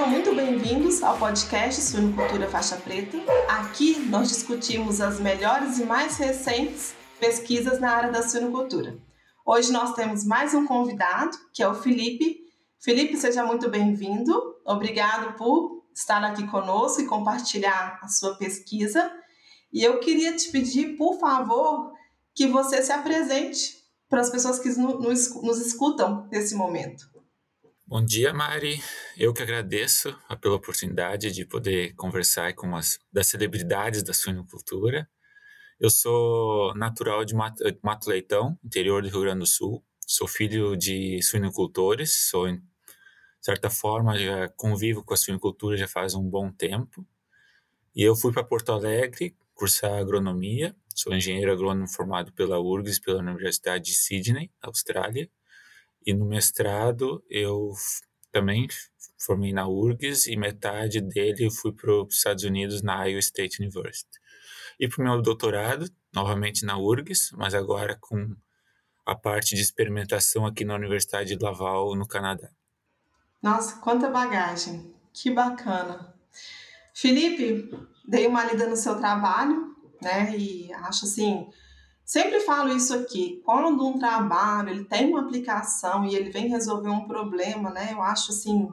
Sejam muito bem-vindos ao podcast Suinocultura Faixa Preta. Aqui nós discutimos as melhores e mais recentes pesquisas na área da suinocultura. Hoje nós temos mais um convidado, que é o Felipe. Felipe, seja muito bem-vindo. Obrigado por estar aqui conosco e compartilhar a sua pesquisa. E eu queria te pedir, por favor, que você se apresente para as pessoas que nos, escutam nesse momento. Bom dia, Mari. Eu que agradeço pela oportunidade de poder conversar com as das celebridades da suinocultura. Eu sou natural de Mato, Mato Leitão, interior do Rio Grande do Sul. Sou filho de suinocultores, sou, de certa forma, já convivo com a suinocultura já faz um bom tempo. E eu fui para Porto Alegre cursar agronomia. Sou engenheiro agrônomo formado pela URGS, pela Universidade de Sydney, Austrália. E no mestrado eu também formei na URGS e metade dele eu fui para os Estados Unidos na Iowa State University. E para o meu doutorado, novamente na URGS, mas agora com a parte de experimentação aqui na Universidade de Laval, no Canadá. Nossa, quanta bagagem! Que bacana! Felipe, dei uma lida no seu trabalho, né? E acho assim, sempre falo isso aqui, quando um trabalho ele tem uma aplicação e ele vem resolver um problema, né? Eu acho assim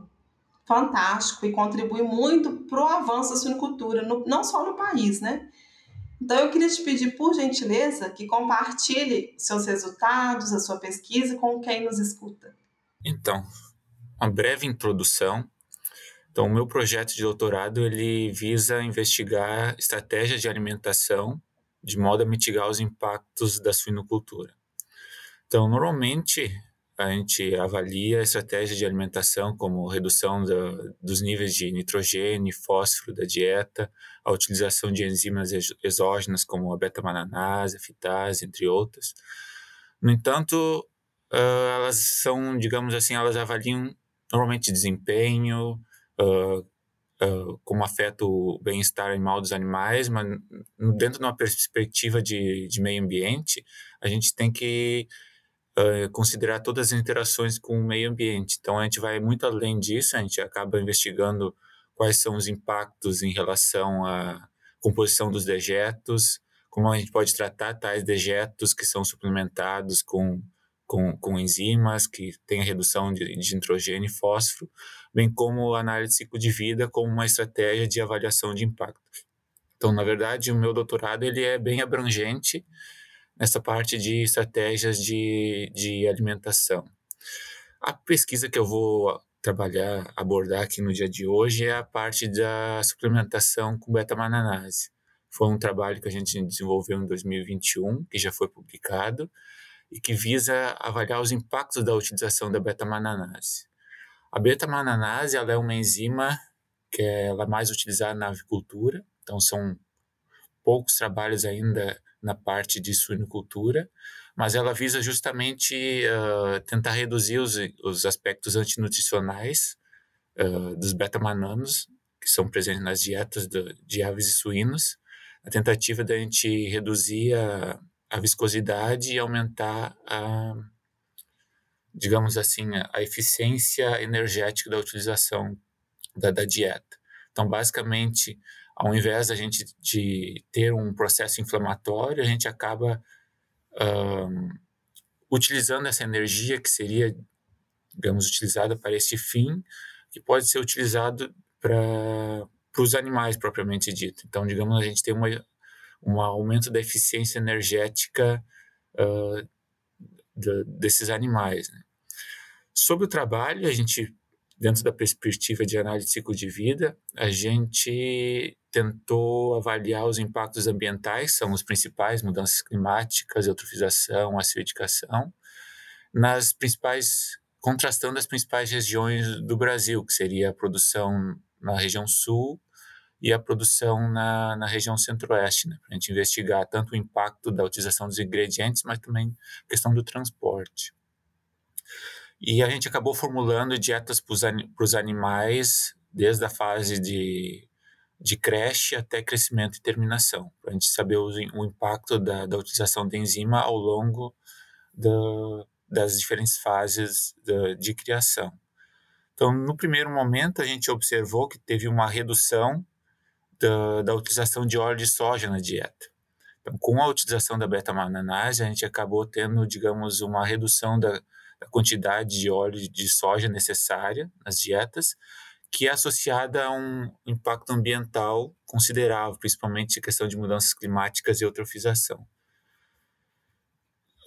fantástico e contribui muito para o avanço da suinocultura, no, não só no país, né? Então eu queria te pedir, por gentileza, que compartilhe seus resultados, a sua pesquisa com quem nos escuta. Então, uma breve introdução então, o meu projeto de doutorado ele visa investigar estratégias de alimentação de modo a mitigar os impactos da suinocultura. Então, normalmente a gente avalia a estratégia de alimentação como redução da, dos níveis de nitrogênio e fósforo da dieta, a utilização de enzimas exógenas como a beta-mananase, a fitase, entre outras. No entanto, uh, elas são, digamos assim, elas avaliam normalmente desempenho, uh, como afeta o bem-estar animal dos animais, mas dentro de uma perspectiva de, de meio ambiente, a gente tem que uh, considerar todas as interações com o meio ambiente. Então, a gente vai muito além disso, a gente acaba investigando quais são os impactos em relação à composição dos dejetos, como a gente pode tratar tais dejetos que são suplementados com com, com enzimas que têm a redução de, de nitrogênio e fósforo, bem como análise de ciclo de vida como uma estratégia de avaliação de impacto. Então, na verdade, o meu doutorado ele é bem abrangente nessa parte de estratégias de, de alimentação. A pesquisa que eu vou trabalhar, abordar aqui no dia de hoje é a parte da suplementação com beta-mananase. Foi um trabalho que a gente desenvolveu em 2021, que já foi publicado, e que visa avaliar os impactos da utilização da beta-mananase. A beta-mananase é uma enzima que é, é mais utilizada na avicultura, então são poucos trabalhos ainda na parte de suinocultura, mas ela visa justamente uh, tentar reduzir os, os aspectos antinutricionais uh, dos beta-mananos, que são presentes nas dietas de, de aves e suínos, a tentativa da gente reduzir a, a viscosidade e aumentar a, digamos assim, a eficiência energética da utilização da, da dieta. Então, basicamente, ao invés da gente de ter um processo inflamatório, a gente acaba um, utilizando essa energia que seria, digamos, utilizada para esse fim, que pode ser utilizado para os animais propriamente dito. Então, digamos, a gente tem uma um aumento da eficiência energética uh, de, desses animais. Né? Sobre o trabalho, a gente, dentro da perspectiva de análise de ciclo de vida, a gente tentou avaliar os impactos ambientais, são os principais, mudanças climáticas, eutrofização, acidificação, nas principais, contrastando as principais regiões do Brasil, que seria a produção na região sul e a produção na, na região centro-oeste, né, para a gente investigar tanto o impacto da utilização dos ingredientes, mas também a questão do transporte. E a gente acabou formulando dietas para os animais desde a fase de, de creche até crescimento e terminação, para a gente saber o, o impacto da, da utilização da enzima ao longo da, das diferentes fases de, de criação. Então, no primeiro momento, a gente observou que teve uma redução da, da utilização de óleo de soja na dieta. Então, com a utilização da beta-alanase, a gente acabou tendo, digamos, uma redução da, da quantidade de óleo de soja necessária nas dietas, que é associada a um impacto ambiental considerável, principalmente a questão de mudanças climáticas e eutrofização.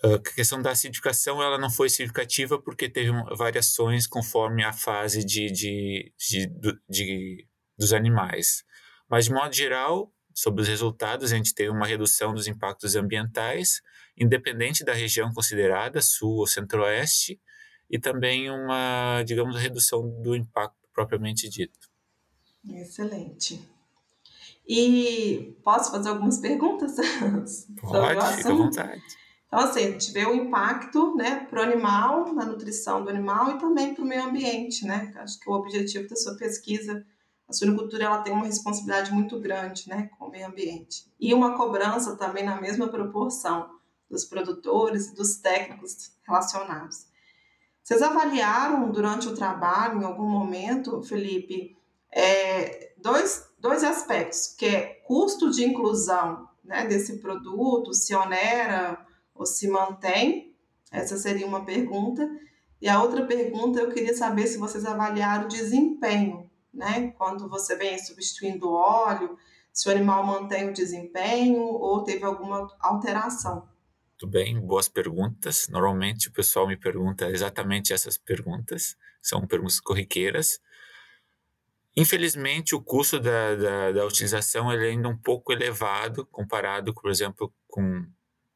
A questão da acidificação ela não foi significativa porque teve variações conforme a fase de, de, de, de, dos animais. Mas, de modo geral, sobre os resultados, a gente teve uma redução dos impactos ambientais, independente da região considerada, sul ou centro-oeste, e também uma, digamos, redução do impacto propriamente dito. Excelente. E posso fazer algumas perguntas? Pode, fica à vontade. Então, assim, a gente vê o impacto né, para o animal, na nutrição do animal e também para o meio ambiente, né? Acho que o objetivo da sua pesquisa, a suinocultura, ela tem uma responsabilidade muito grande né, com o meio ambiente. E uma cobrança também na mesma proporção dos produtores e dos técnicos relacionados. Vocês avaliaram durante o trabalho, em algum momento, Felipe, é, dois, dois aspectos, que é custo de inclusão né, desse produto, se onera ou se mantém? Essa seria uma pergunta. E a outra pergunta, eu queria saber se vocês avaliaram o desempenho, né? Quando você vem substituindo óleo, se o animal mantém o desempenho ou teve alguma alteração. Muito bem, boas perguntas. Normalmente o pessoal me pergunta exatamente essas perguntas, são perguntas corriqueiras. Infelizmente, o custo da, da, da utilização é ainda um pouco elevado comparado, por exemplo, com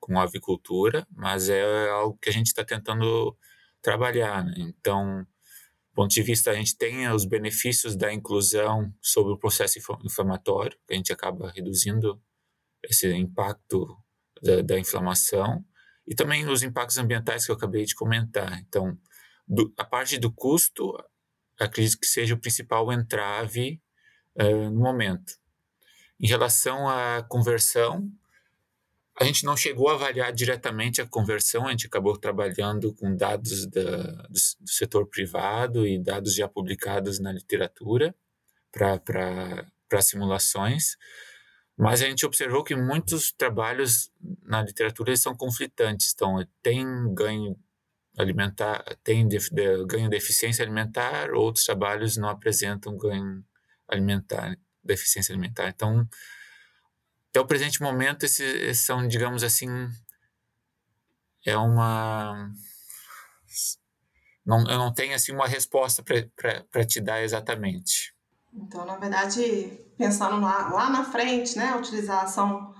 com avicultura, mas é algo que a gente está tentando trabalhar. Né? Então, ponto de vista, a gente tem os benefícios da inclusão sobre o processo inflamatório, que a gente acaba reduzindo esse impacto da, da inflamação, e também os impactos ambientais que eu acabei de comentar. Então, do, a parte do custo, acredito que seja o principal entrave uh, no momento. Em relação à conversão, a gente não chegou a avaliar diretamente a conversão, a gente acabou trabalhando com dados da, do, do, setor privado e dados já publicados na literatura para simulações, mas a gente observou que muitos trabalhos na literatura são conflitantes, então tem ganho alimentar, tem de, de, ganho de eficiência alimentar, outros trabalhos não apresentam ganho alimentar, deficiência alimentar. Então, até o presente momento, esses são, digamos assim, é uma. Não, eu não tenho assim uma resposta para te dar exatamente. Então, na verdade, pensando lá, lá na frente, né, a utilização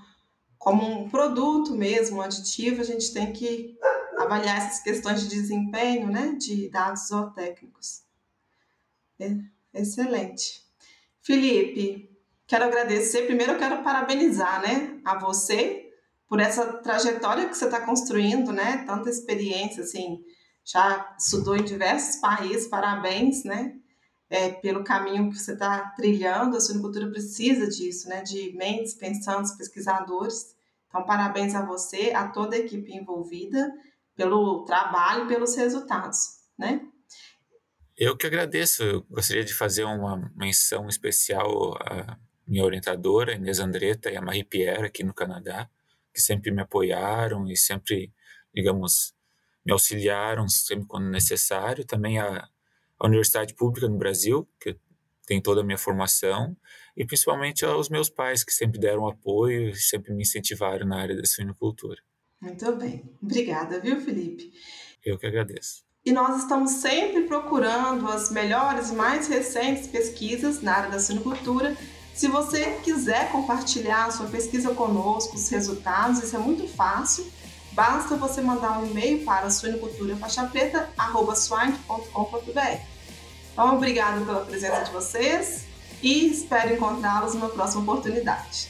como um produto mesmo, um aditivo, a gente tem que avaliar essas questões de desempenho, né, de dados zootécnicos. É, excelente. Felipe, Quero agradecer. Primeiro, eu quero parabenizar, né, a você por essa trajetória que você está construindo, né? Tanta experiência, assim, já estudou em diversos países. Parabéns, né? É, pelo caminho que você está trilhando. A suinocultura precisa disso, né? De mentes pensantes, pesquisadores. Então, parabéns a você, a toda a equipe envolvida pelo trabalho pelos resultados, né? Eu que agradeço. Eu gostaria de fazer uma menção especial a minha orientadora, Inês Andretta e a Marie Pierre aqui no Canadá, que sempre me apoiaram e sempre, digamos, me auxiliaram sempre quando necessário. Também a, a Universidade Pública no Brasil, que tem toda a minha formação, e principalmente aos meus pais, que sempre deram apoio e sempre me incentivaram na área da suinocultura. Muito bem. Obrigada, viu, Felipe? Eu que agradeço. E nós estamos sempre procurando as melhores e mais recentes pesquisas na área da suinocultura se você quiser compartilhar a sua pesquisa conosco, os resultados, isso é muito fácil. Basta você mandar um e-mail para suinoculturafaixapreta.swine.com.br. Então, obrigado pela presença de vocês e espero encontrá-los numa próxima oportunidade.